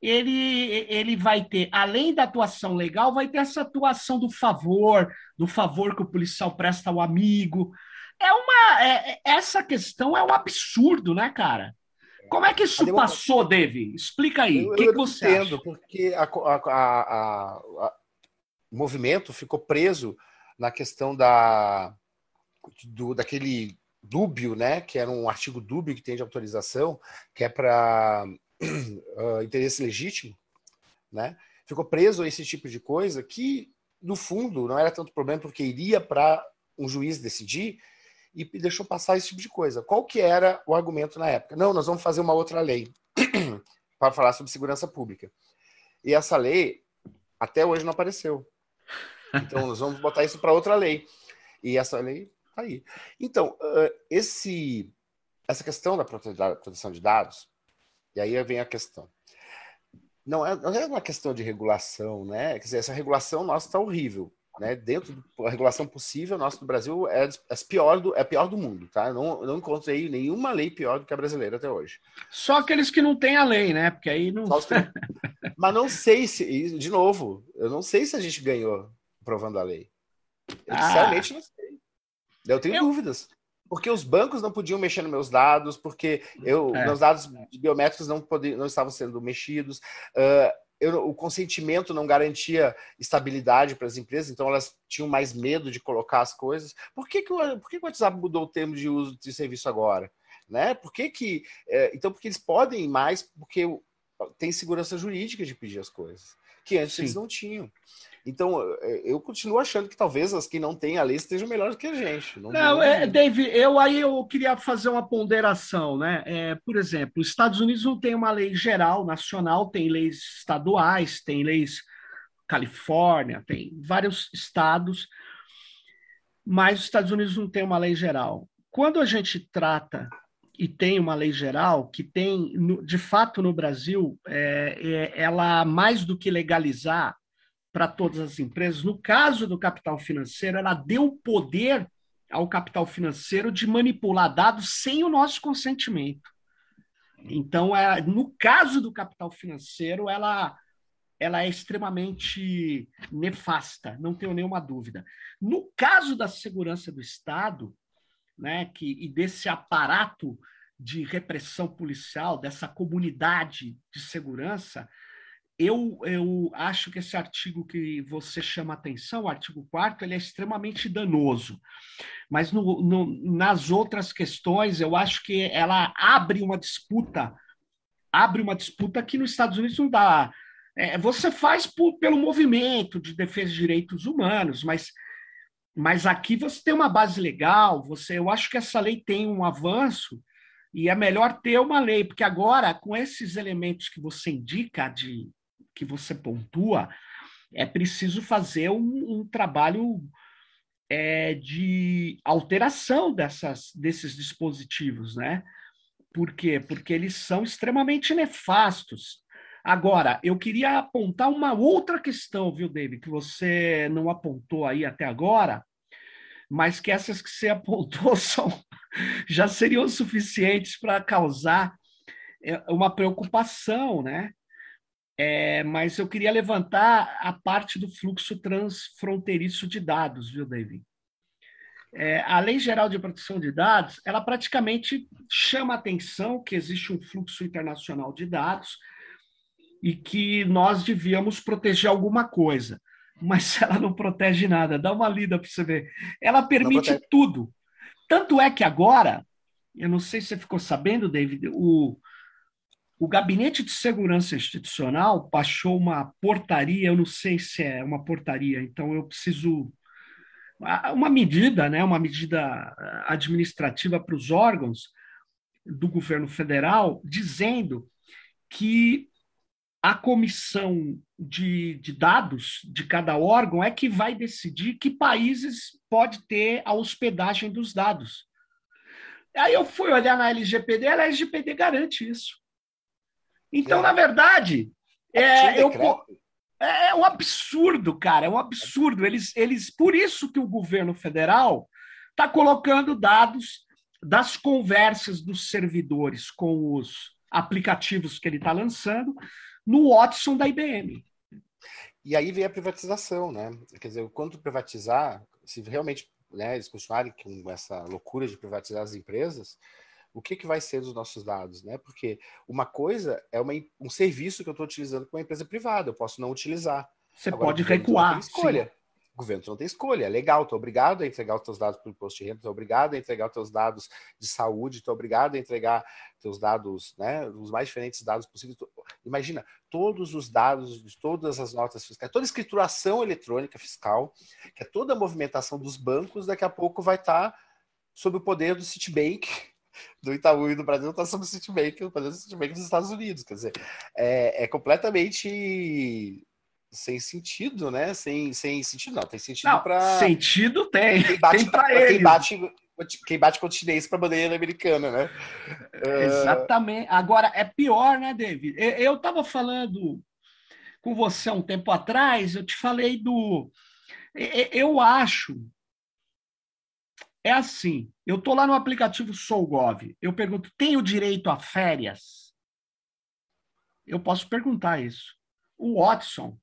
ele, ele vai ter, além da atuação legal, vai ter essa atuação do favor, do favor que o policial presta ao amigo. É uma. É, é essa questão é um absurdo, né, cara? Como é que isso passou, Dave? Explica aí. O que, que, você entendo, acha? porque o movimento ficou preso na questão da, do, daquele dúbio, né? Que era um artigo dúbio que tem de autorização, que é para uh, interesse legítimo, né? Ficou preso a esse tipo de coisa que, no fundo, não era tanto problema porque iria para um juiz decidir, e deixou passar esse tipo de coisa. Qual que era o argumento na época? Não, nós vamos fazer uma outra lei para falar sobre segurança pública. E essa lei até hoje não apareceu. Então nós vamos botar isso para outra lei. E essa lei tá aí. Então, esse essa questão da proteção de dados, e aí vem a questão. Não é, não é uma questão de regulação, né? Quer dizer, essa regulação nossa está horrível né, dentro da regulação possível, nossa do Brasil é, é, pior do, é pior do mundo, tá? Não, não encontrei nenhuma lei pior do que a brasileira até hoje. Só aqueles que não têm a lei, né? Porque aí não. Mas não sei se, de novo, eu não sei se a gente ganhou provando a lei. Eu, ah. Sinceramente, não sei. Eu tenho eu... dúvidas. Porque os bancos não podiam mexer nos meus dados, porque eu, é. meus dados biométricos não, podiam, não estavam sendo mexidos. Uh, eu, o consentimento não garantia estabilidade para as empresas, então elas tinham mais medo de colocar as coisas. Por que, que, o, por que, que o WhatsApp mudou o termo de uso de serviço agora? Né? Por que que, é, então, porque eles podem mais, porque tem segurança jurídica de pedir as coisas, que antes Sim. eles não tinham. Então, é, eu continuo achando que talvez as que não têm a lei estejam melhores que a gente. Não, não é, Dave, eu aí eu queria fazer uma ponderação, né? É, por exemplo, os Estados Unidos não tem uma lei geral, nacional, tem leis estaduais, tem leis Califórnia, tem vários estados, mas os Estados Unidos não tem uma lei geral. Quando a gente trata e tem uma lei geral que tem, de fato, no Brasil, é, é, ela mais do que legalizar para todas as empresas. No caso do capital financeiro, ela deu poder ao capital financeiro de manipular dados sem o nosso consentimento. Então, é, no caso do capital financeiro, ela, ela é extremamente nefasta, não tenho nenhuma dúvida. No caso da segurança do Estado, né, que, e desse aparato de repressão policial, dessa comunidade de segurança, eu, eu acho que esse artigo que você chama atenção, o artigo 4 ele é extremamente danoso. Mas no, no, nas outras questões, eu acho que ela abre uma disputa, abre uma disputa que nos Estados Unidos não dá. É, você faz por, pelo movimento de defesa de direitos humanos, mas, mas aqui você tem uma base legal, você, eu acho que essa lei tem um avanço, e é melhor ter uma lei, porque agora, com esses elementos que você indica de que você pontua, é preciso fazer um, um trabalho é, de alteração dessas, desses dispositivos, né? Por quê? Porque eles são extremamente nefastos. Agora, eu queria apontar uma outra questão, viu, David, que você não apontou aí até agora, mas que essas que você apontou são, já seriam suficientes para causar é, uma preocupação, né? É, mas eu queria levantar a parte do fluxo transfronteiriço de dados, viu, David? É, a Lei Geral de Proteção de Dados, ela praticamente chama a atenção que existe um fluxo internacional de dados e que nós devíamos proteger alguma coisa, mas ela não protege nada. Dá uma lida para você ver. Ela permite tudo. Tanto é que agora, eu não sei se você ficou sabendo, David, o, o Gabinete de Segurança Institucional baixou uma portaria, eu não sei se é uma portaria, então eu preciso. Uma medida, né, uma medida administrativa para os órgãos do governo federal, dizendo que a comissão de, de dados de cada órgão é que vai decidir que países pode ter a hospedagem dos dados. Aí eu fui olhar na LGPD, a LGPD garante isso. Então, é. na verdade, é, eu, é, é um absurdo, cara, é um absurdo. Eles, eles, por isso que o governo federal está colocando dados das conversas dos servidores com os aplicativos que ele está lançando no Watson da IBM. E aí vem a privatização, né? Quer dizer, quanto privatizar, se realmente né, eles continuarem com essa loucura de privatizar as empresas, o que, que vai ser dos nossos dados, né? Porque uma coisa é uma, um serviço que eu estou utilizando com uma empresa privada, eu posso não utilizar. Você Agora, pode recuar. Escolha. Sim. O governo não tem escolha. É legal, estou obrigado a entregar os teus dados para o imposto de renda, estou obrigado a entregar os teus dados de saúde, estou obrigado a entregar teus dados, né, os mais diferentes dados possíveis. Imagina, todos os dados de todas as notas fiscais, toda a escrituração eletrônica fiscal, que é toda a movimentação dos bancos, daqui a pouco vai estar tá sob o poder do Citibank, do Itaú e do Brasil, está sob o Citibank, o Citibank dos Estados Unidos. Quer dizer, é, é completamente sem sentido, né? Sem, sem sentido, não. Tem sentido para. Sentido tem. Quem bate, tem pra quem bate, quem bate com chinês para bandeira americana, né? Exatamente. Agora, é pior, né, David? Eu estava falando com você há um tempo atrás, eu te falei do. Eu acho. É assim, eu estou lá no aplicativo SouGov, eu pergunto, tenho direito a férias? Eu posso perguntar isso. O Watson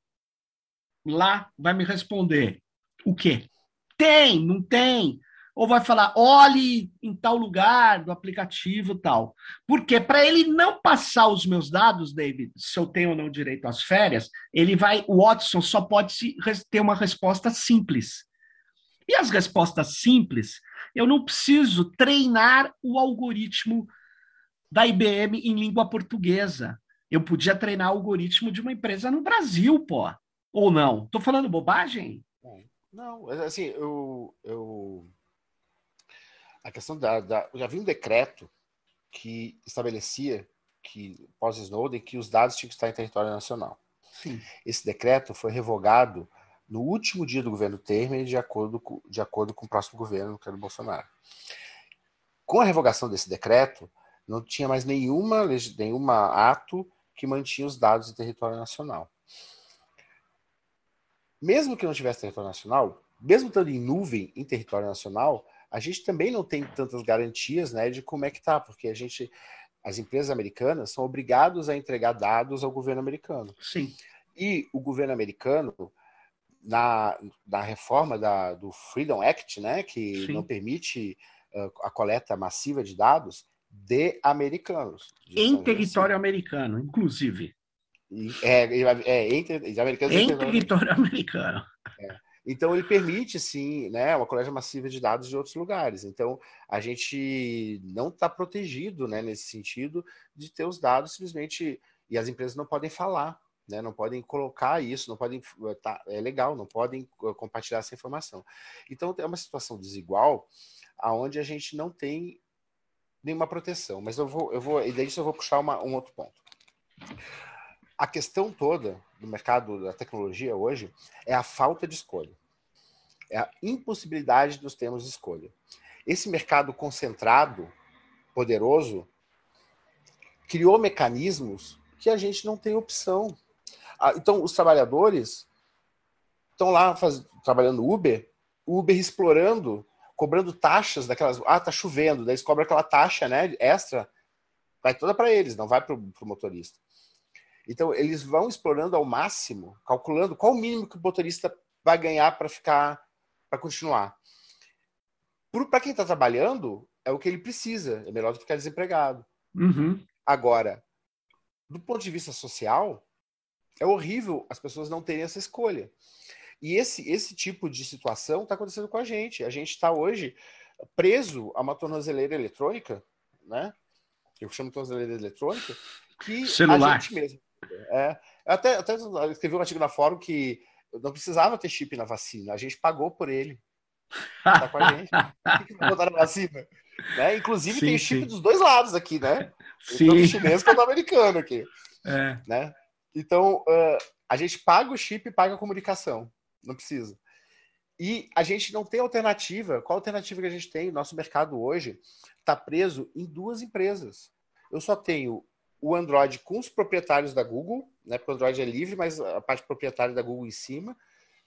lá vai me responder o quê? Tem, não tem? ou vai falar, olhe em tal lugar do aplicativo tal. Porque para ele não passar os meus dados, David, se eu tenho ou não direito às férias, ele vai, o Watson só pode ter uma resposta simples. E as respostas simples, eu não preciso treinar o algoritmo da IBM em língua portuguesa. Eu podia treinar o algoritmo de uma empresa no Brasil, pô. Ou não? Estou falando bobagem? Não, assim, eu, eu a questão da, da já havia um decreto que estabelecia que pós Snowden que os dados tinham que estar em território nacional. Sim. Esse decreto foi revogado no último dia do governo Temer, de acordo com, de acordo com o próximo governo, que era o Bolsonaro. Com a revogação desse decreto, não tinha mais nenhuma, nenhuma ato que mantinha os dados em território nacional. Mesmo que não tivesse território nacional, mesmo estando em nuvem em território nacional, a gente também não tem tantas garantias né, de como é que tá, porque a gente, as empresas americanas são obrigadas a entregar dados ao governo americano. Sim. E o governo americano, na, na reforma da, do Freedom Act, né, que Sim. não permite uh, a coleta massiva de dados de americanos. De em território assim. americano, inclusive. É, é, entre, de americanos em território americano. É. Então, ele permite, sim, né, uma coleta massiva de dados de outros lugares. Então, a gente não está protegido né, nesse sentido de ter os dados simplesmente. E as empresas não podem falar, né, não podem colocar isso, não podem. Tá, é legal, não podem uh, compartilhar essa informação. Então, é uma situação desigual aonde a gente não tem nenhuma proteção. Mas eu vou, eu vou, e daí eu vou puxar uma, um outro ponto. A questão toda do mercado da tecnologia hoje é a falta de escolha. É a impossibilidade dos termos de escolha. Esse mercado concentrado, poderoso, criou mecanismos que a gente não tem opção. Ah, então, os trabalhadores estão lá faz, trabalhando Uber, Uber explorando, cobrando taxas daquelas. Ah, tá chovendo, daí eles cobram aquela taxa né, extra, vai toda para eles, não vai para o motorista. Então, eles vão explorando ao máximo, calculando qual o mínimo que o motorista vai ganhar para ficar, para continuar. Para quem está trabalhando, é o que ele precisa, é melhor do que ficar desempregado. Uhum. Agora, do ponto de vista social, é horrível as pessoas não terem essa escolha. E esse, esse tipo de situação está acontecendo com a gente. A gente está hoje preso a uma tornozeleira eletrônica, né? Eu chamo de tornozeleira eletrônica, que Celular. a gente mesmo é, até, até escrevi um artigo na fórum que não precisava ter chip na vacina, a gente pagou por ele. Tá com a gente. Por que não botaram na vacina? Né? Inclusive sim, tem chip sim. dos dois lados aqui, né? Sim. Tanto chinês quanto americano aqui. É. Né? Então, uh, a gente paga o chip e paga a comunicação. Não precisa. E a gente não tem alternativa. Qual alternativa que a gente tem? Nosso mercado hoje está preso em duas empresas. Eu só tenho o Android com os proprietários da Google, né? Porque o Android é livre, mas a parte proprietária da Google em cima,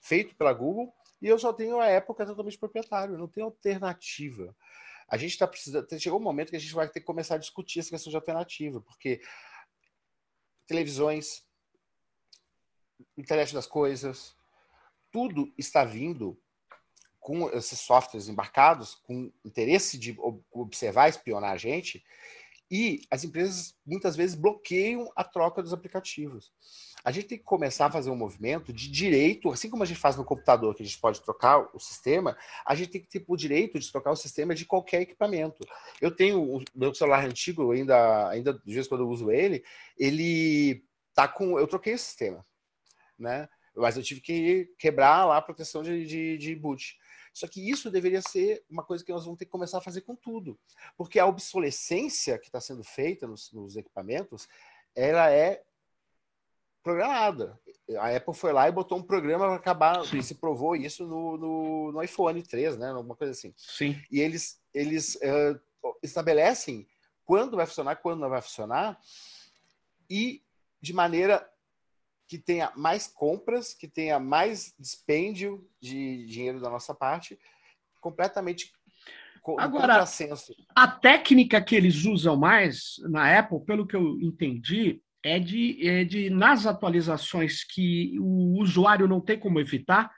feito pela Google, e eu só tenho a Apple que é totalmente proprietário, não tem alternativa. A gente está precisando. Chegou um momento que a gente vai ter que começar a discutir essa questão de alternativa, porque televisões, internet das coisas, tudo está vindo com esses softwares embarcados, com interesse de observar, espionar a gente, e as empresas muitas vezes bloqueiam a troca dos aplicativos. A gente tem que começar a fazer um movimento de direito, assim como a gente faz no computador, que a gente pode trocar o sistema, a gente tem que ter o direito de trocar o sistema de qualquer equipamento. Eu tenho o meu celular antigo, ainda, ainda de vez quando eu uso ele, ele tá com. Eu troquei o sistema, né? Mas eu tive que quebrar lá a proteção de, de, de boot. Só que isso deveria ser uma coisa que nós vamos ter que começar a fazer com tudo. Porque a obsolescência que está sendo feita nos, nos equipamentos, ela é programada. A Apple foi lá e botou um programa para acabar, Sim. se provou isso no, no, no, iPhone 3, né? Alguma coisa assim. Sim. E eles, eles uh, estabelecem quando vai funcionar, quando não vai funcionar, e de maneira que tenha mais compras, que tenha mais dispêndio de dinheiro da nossa parte, completamente Agora, a técnica que eles usam mais na Apple, pelo que eu entendi, é de, é de nas atualizações que o usuário não tem como evitar,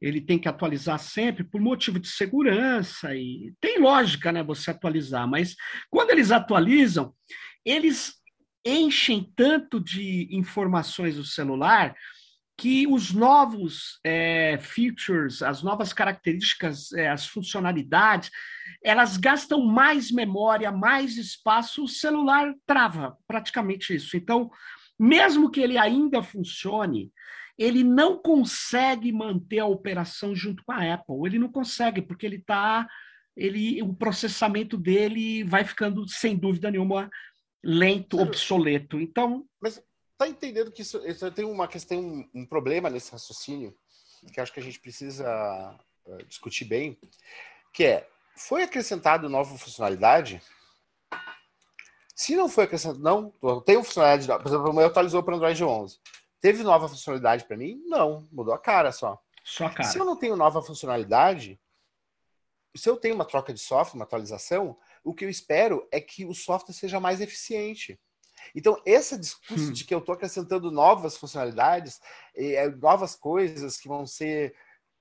ele tem que atualizar sempre por motivo de segurança e tem lógica, né, você atualizar, mas quando eles atualizam, eles enchem tanto de informações do celular que os novos é, features, as novas características, é, as funcionalidades, elas gastam mais memória, mais espaço, o celular trava praticamente isso. Então, mesmo que ele ainda funcione, ele não consegue manter a operação junto com a Apple. Ele não consegue, porque ele está. Ele, o processamento dele vai ficando, sem dúvida nenhuma, lento, obsoleto. Então. Mas tá entendendo que isso, isso tem uma questão, um, um problema nesse raciocínio, que acho que a gente precisa uh, discutir bem, que é foi acrescentado nova funcionalidade? Se não foi acrescentado, não, tem funcionalidade, por exemplo, o meu atualizou para Android 11. Teve nova funcionalidade para mim? Não, mudou a cara só. Só a cara. Se eu não tenho nova funcionalidade, se eu tenho uma troca de software, uma atualização, o que eu espero é que o software seja mais eficiente. Então, esse discurso hum. de que eu estou acrescentando novas funcionalidades, é, novas coisas que vão ser.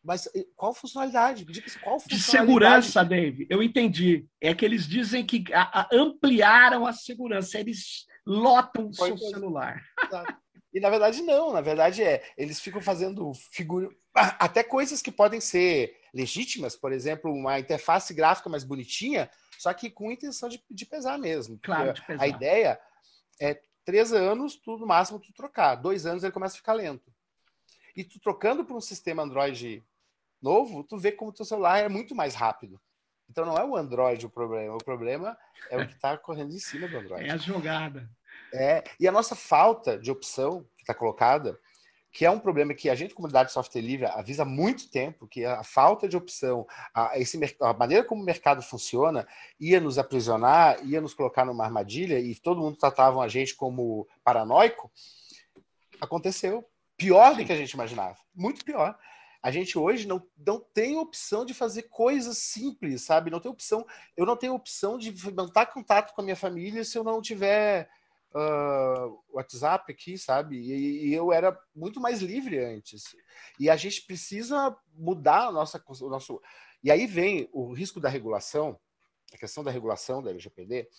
Mas qual funcionalidade? Qual funcionalidade? De segurança, Dave. Eu entendi. É que eles dizem que ampliaram a segurança. Eles lotam o seu celular. Exato. E na verdade não, na verdade é, eles ficam fazendo figura até coisas que podem ser legítimas, por exemplo, uma interface gráfica mais bonitinha, só que com intenção de, de pesar mesmo. Claro, de pesar. A ideia é três anos, tu, no máximo tu trocar. Dois anos ele começa a ficar lento. E tu trocando para um sistema Android novo, tu vê como teu celular é muito mais rápido. Então não é o Android o problema, o problema é o que está correndo em cima do Android. É a jogada. É, e a nossa falta de opção que está colocada, que é um problema que a gente, comunidade de software livre, avisa há muito tempo, que a falta de opção, a, esse, a maneira como o mercado funciona, ia nos aprisionar, ia nos colocar numa armadilha, e todo mundo tratava a gente como paranoico, aconteceu. Pior do que a gente imaginava. Muito pior. A gente hoje não, não tem opção de fazer coisas simples, sabe? Não tem opção. Eu não tenho opção de manter contato com a minha família se eu não tiver uh, WhatsApp aqui, sabe? E, e, eu era muito mais livre antes. E a gente precisa mudar a nossa, o nosso. E aí vem o risco da regulação, a questão da regulação da LGPD,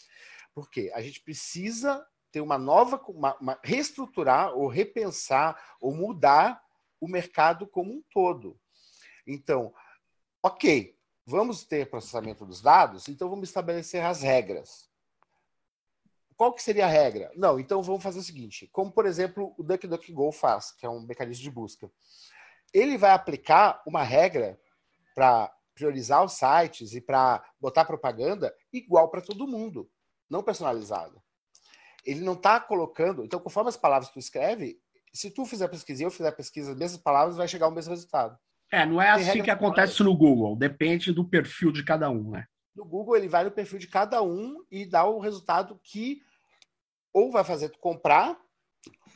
porque a gente precisa ter uma nova, uma, uma, reestruturar ou repensar ou mudar o mercado como um todo. Então, ok, vamos ter processamento dos dados, então vamos estabelecer as regras qual que seria a regra? Não, então vamos fazer o seguinte, como por exemplo o DuckDuckGo faz, que é um mecanismo de busca. Ele vai aplicar uma regra para priorizar os sites e para botar propaganda igual para todo mundo, não personalizada. Ele não está colocando. Então, conforme as palavras que tu escreve, se tu fizer pesquisa e eu fizer pesquisa, as mesmas palavras, vai chegar ao mesmo resultado. É, não é Tem assim que acontece no Google. Depende do perfil de cada um, né? No Google, ele vai no perfil de cada um e dá o resultado que ou vai fazer tu comprar,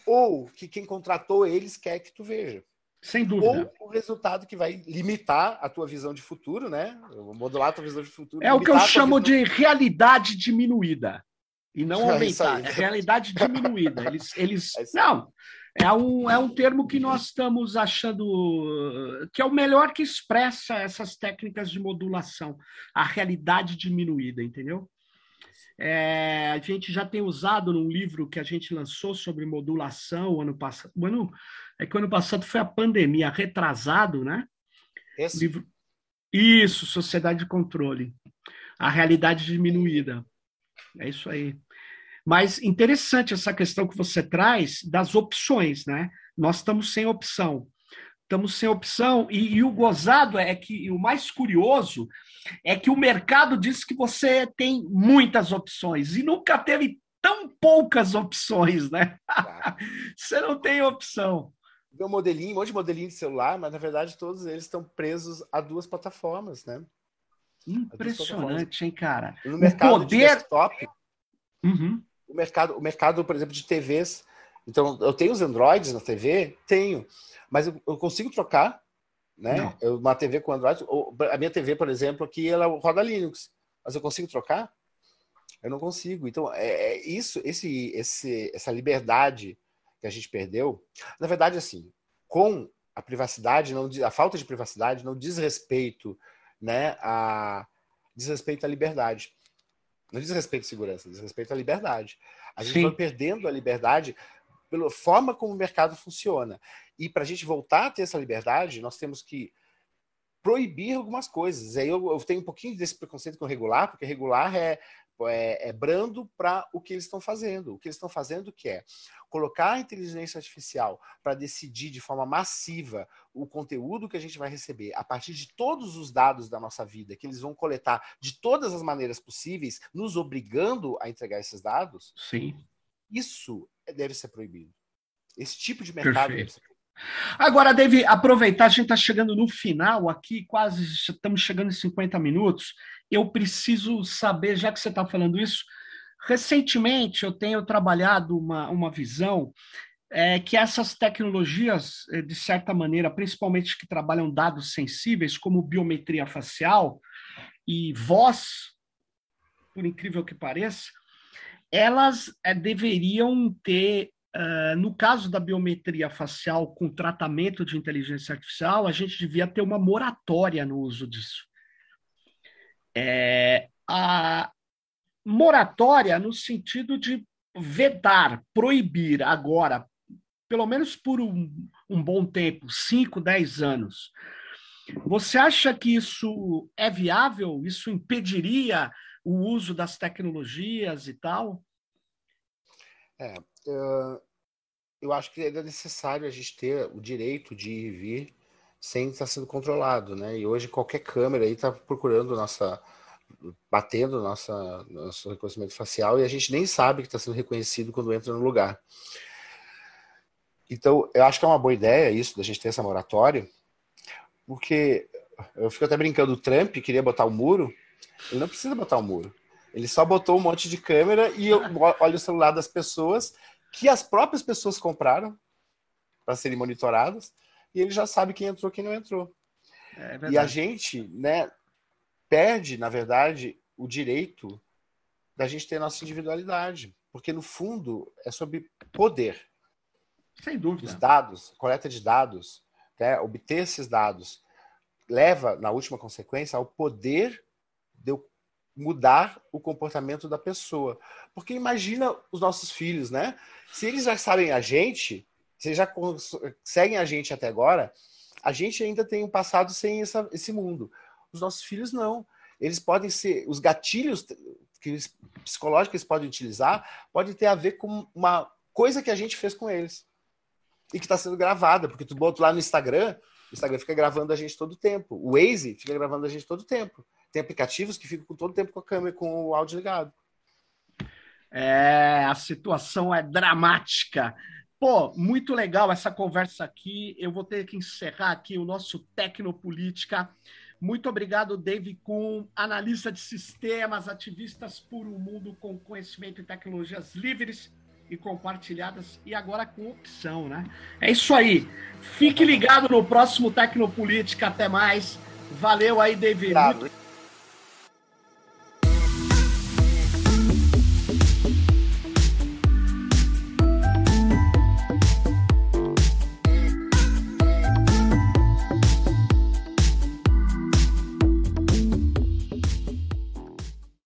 ou que quem contratou eles quer que tu veja. Sem dúvida. Ou o resultado que vai limitar a tua visão de futuro, né? Modular a tua visão de futuro. É o que eu chamo de realidade diminuída. E não é aumentar. É, realidade diminuída. Eles, eles... É não, é um, é um termo que nós estamos achando que é o melhor que expressa essas técnicas de modulação. A realidade diminuída, entendeu? É, a gente já tem usado num livro que a gente lançou sobre modulação ano passado. O ano, é que o ano passado foi a pandemia, retrasado, né? Esse? Livro... Isso, Sociedade de Controle. A realidade diminuída. É isso aí. Mas interessante essa questão que você traz das opções, né? Nós estamos sem opção. Estamos sem opção. E, e, o gozado é que, o mais curioso é que o mercado diz que você tem muitas opções e nunca teve tão poucas opções, né? Você não tem opção. Meu modelinho, um monte de modelinho de celular, mas na verdade todos eles estão presos a duas plataformas, né? Impressionante, hein, cara? No mercado o poder... de desktop, uhum. o, mercado, o mercado, por exemplo, de TVs. Então, eu tenho os Androids na TV? Tenho. Mas eu, eu consigo trocar, né? Eu, uma TV com Android. a minha TV, por exemplo, aqui, ela roda Linux. Mas eu consigo trocar? Eu não consigo. Então, é, é isso, esse, esse, essa liberdade que a gente perdeu. Na verdade, assim, com a privacidade, não, a falta de privacidade não diz respeito né, a diz respeito à liberdade. Não diz respeito à segurança, diz respeito à liberdade. A gente Sim. vai perdendo a liberdade pela forma como o mercado funciona. E para a gente voltar a ter essa liberdade, nós temos que proibir algumas coisas. Aí eu, eu tenho um pouquinho desse preconceito com regular, porque regular é é, é brando para o que eles estão fazendo. O que eles estão fazendo que é colocar a inteligência artificial para decidir de forma massiva o conteúdo que a gente vai receber a partir de todos os dados da nossa vida, que eles vão coletar de todas as maneiras possíveis, nos obrigando a entregar esses dados. Sim. Isso deve ser proibido. Esse tipo de mercado Perfeito. deve ser proibido. Agora, Dave, aproveitar, a gente está chegando no final aqui, quase estamos chegando em 50 minutos eu preciso saber, já que você está falando isso, recentemente eu tenho trabalhado uma, uma visão é, que essas tecnologias, é, de certa maneira, principalmente que trabalham dados sensíveis, como biometria facial e voz, por incrível que pareça, elas é, deveriam ter, uh, no caso da biometria facial com tratamento de inteligência artificial, a gente devia ter uma moratória no uso disso. É, a moratória no sentido de vedar, proibir agora, pelo menos por um, um bom tempo, 5, 10 anos. Você acha que isso é viável? Isso impediria o uso das tecnologias e tal? É, eu acho que é necessário a gente ter o direito de ir e vir sem estar sendo controlado, né? E hoje qualquer câmera aí está procurando nossa, batendo nossa nosso reconhecimento facial e a gente nem sabe que está sendo reconhecido quando entra no lugar. Então, eu acho que é uma boa ideia isso da gente ter essa moratória, porque eu fico até brincando, o Trump queria botar o um muro, ele não precisa botar o um muro. Ele só botou um monte de câmera e olha o celular das pessoas que as próprias pessoas compraram para serem monitoradas e ele já sabe quem entrou, quem não entrou. É e a gente, né, perde, na verdade, o direito da gente ter nossa individualidade, porque no fundo é sobre poder. Sem dúvida. Os dados, coleta de dados, né, obter esses dados leva, na última consequência, ao poder mudar o comportamento da pessoa. Porque imagina os nossos filhos, né? Se eles já sabem a gente, vocês já seguem a gente até agora, a gente ainda tem um passado sem essa, esse mundo. Os nossos filhos não. Eles podem ser, os gatilhos que eles, psicológicos que eles podem utilizar, pode ter a ver com uma coisa que a gente fez com eles. E que está sendo gravada, porque tu bota lá no Instagram, o Instagram fica gravando a gente todo o tempo. O Waze fica gravando a gente todo o tempo. Tem aplicativos que ficam todo o tempo com a câmera, com o áudio ligado. É, a situação é dramática. Pô, muito legal essa conversa aqui. Eu vou ter que encerrar aqui o nosso Tecnopolítica. Muito obrigado, Dave Kuhn, analista de sistemas, ativistas por um mundo com conhecimento e tecnologias livres e compartilhadas e agora com opção, né? É isso aí. Fique ligado no próximo Tecnopolítica. Até mais. Valeu aí, Dave. Muito